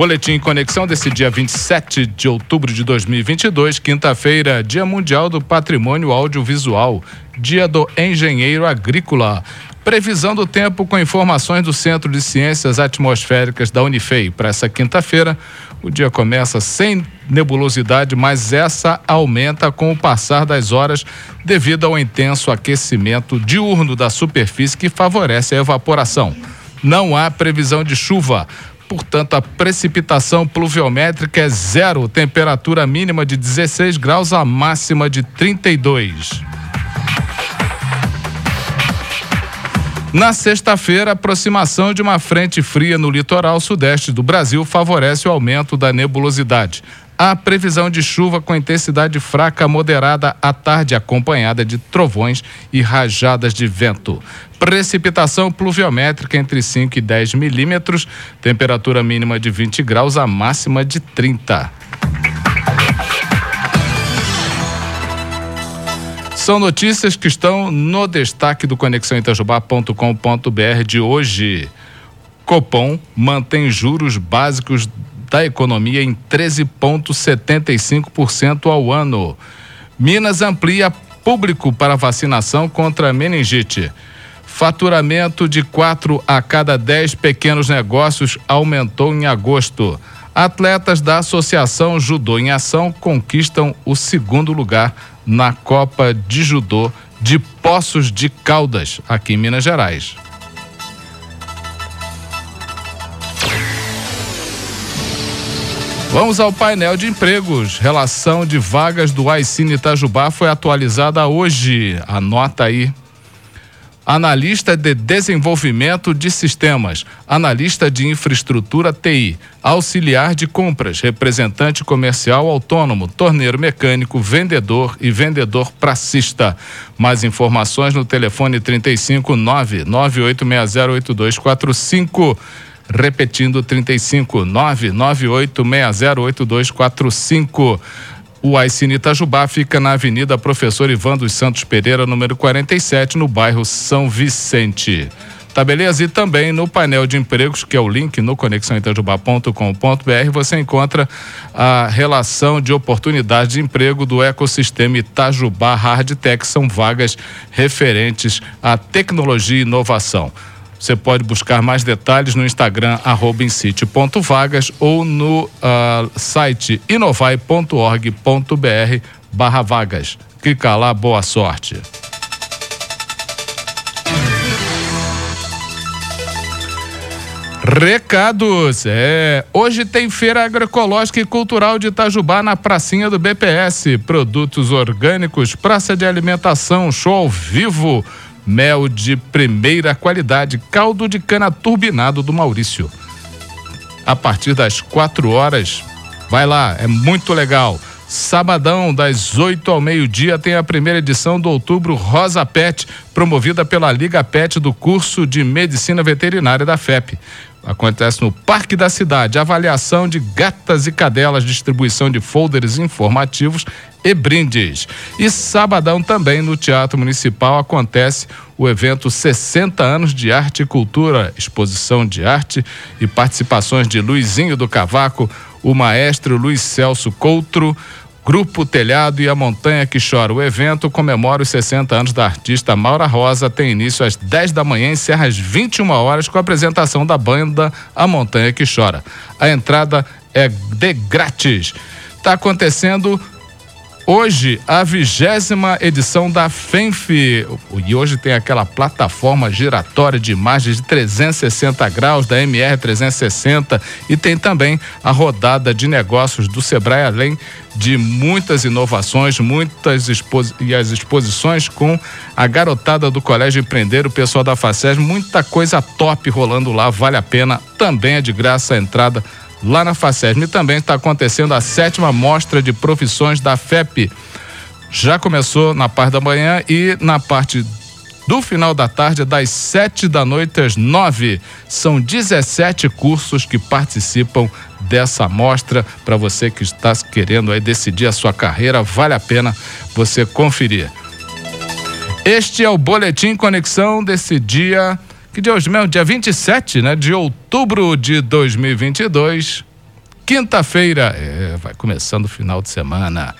Boletim Conexão desse dia 27 de outubro de 2022, quinta-feira, Dia Mundial do Patrimônio Audiovisual, Dia do Engenheiro Agrícola. Previsão do tempo com informações do Centro de Ciências Atmosféricas da Unifei. Para essa quinta-feira, o dia começa sem nebulosidade, mas essa aumenta com o passar das horas devido ao intenso aquecimento diurno da superfície que favorece a evaporação. Não há previsão de chuva. Portanto, a precipitação pluviométrica é zero, temperatura mínima de 16 graus, a máxima de 32. Na sexta-feira, a aproximação de uma frente fria no litoral sudeste do Brasil favorece o aumento da nebulosidade. Há previsão de chuva com intensidade fraca a moderada à tarde, acompanhada de trovões e rajadas de vento. Precipitação pluviométrica entre 5 e 10 milímetros, temperatura mínima de 20 graus, a máxima de 30. São notícias que estão no destaque do conexãoitajubá.com.br de hoje. Copom mantém juros básicos da economia em 13,75% ao ano. Minas amplia público para vacinação contra meningite. Faturamento de 4 a cada 10 pequenos negócios aumentou em agosto. Atletas da Associação Judô em Ação conquistam o segundo lugar na Copa de Judô de Poços de Caldas, aqui em Minas Gerais. Vamos ao painel de empregos. Relação de vagas do Aicine Itajubá foi atualizada hoje. Anota aí analista de desenvolvimento de sistemas, analista de infraestrutura TI, auxiliar de compras, representante comercial autônomo, torneiro mecânico, vendedor e vendedor pracista. Mais informações no telefone 359 98608245. Repetindo 35 998608245. O Aicine Itajubá fica na Avenida Professor Ivan dos Santos Pereira, número 47, no bairro São Vicente. Tá beleza? E também no painel de empregos, que é o link no conexãoitajubá.com.br, você encontra a relação de oportunidade de emprego do ecossistema Itajubá Hardtech. São vagas referentes à tecnologia e inovação. Você pode buscar mais detalhes no Instagram, arroba vagas ou no uh, site inovai.org.br barra vagas. Clica lá, boa sorte. Recados. É, hoje tem Feira Agroecológica e Cultural de Itajubá na pracinha do BPS. Produtos orgânicos, praça de alimentação, show ao vivo mel de primeira qualidade, caldo de cana turbinado do Maurício. A partir das 4 horas, vai lá, é muito legal. Sabadão, das 8 ao meio-dia, tem a primeira edição do Outubro Rosa Pet, promovida pela Liga Pet do curso de Medicina Veterinária da FEP. Acontece no Parque da Cidade. Avaliação de gatas e cadelas, distribuição de folders informativos e brindes. E sabadão também no Teatro Municipal acontece o evento 60 anos de arte e cultura, exposição de arte e participações de Luizinho do Cavaco, o maestro Luiz Celso Coutro, Grupo Telhado e a Montanha que Chora. O evento comemora os 60 anos da artista Maura Rosa, tem início às 10 da manhã e encerra às 21 horas com a apresentação da banda A Montanha que Chora. A entrada é de grátis. Está acontecendo Hoje, a vigésima edição da FENF. E hoje tem aquela plataforma giratória de imagens de 360 graus da MR 360 e tem também a rodada de negócios do Sebrae, além de muitas inovações, muitas e as exposições com a garotada do Colégio Empreender, o pessoal da FACES, muita coisa top rolando lá, vale a pena. Também é de graça a entrada lá na FACESM. E também está acontecendo a sétima mostra de profissões da FEP. Já começou na parte da manhã e na parte do final da tarde, das sete da noite às nove. São 17 cursos que participam dessa mostra. Para você que está querendo aí decidir a sua carreira, vale a pena você conferir. Este é o Boletim Conexão desse dia que dia hoje mesmo? Dia 27 né, de outubro de 2022. quinta-feira. É, vai começando o final de semana.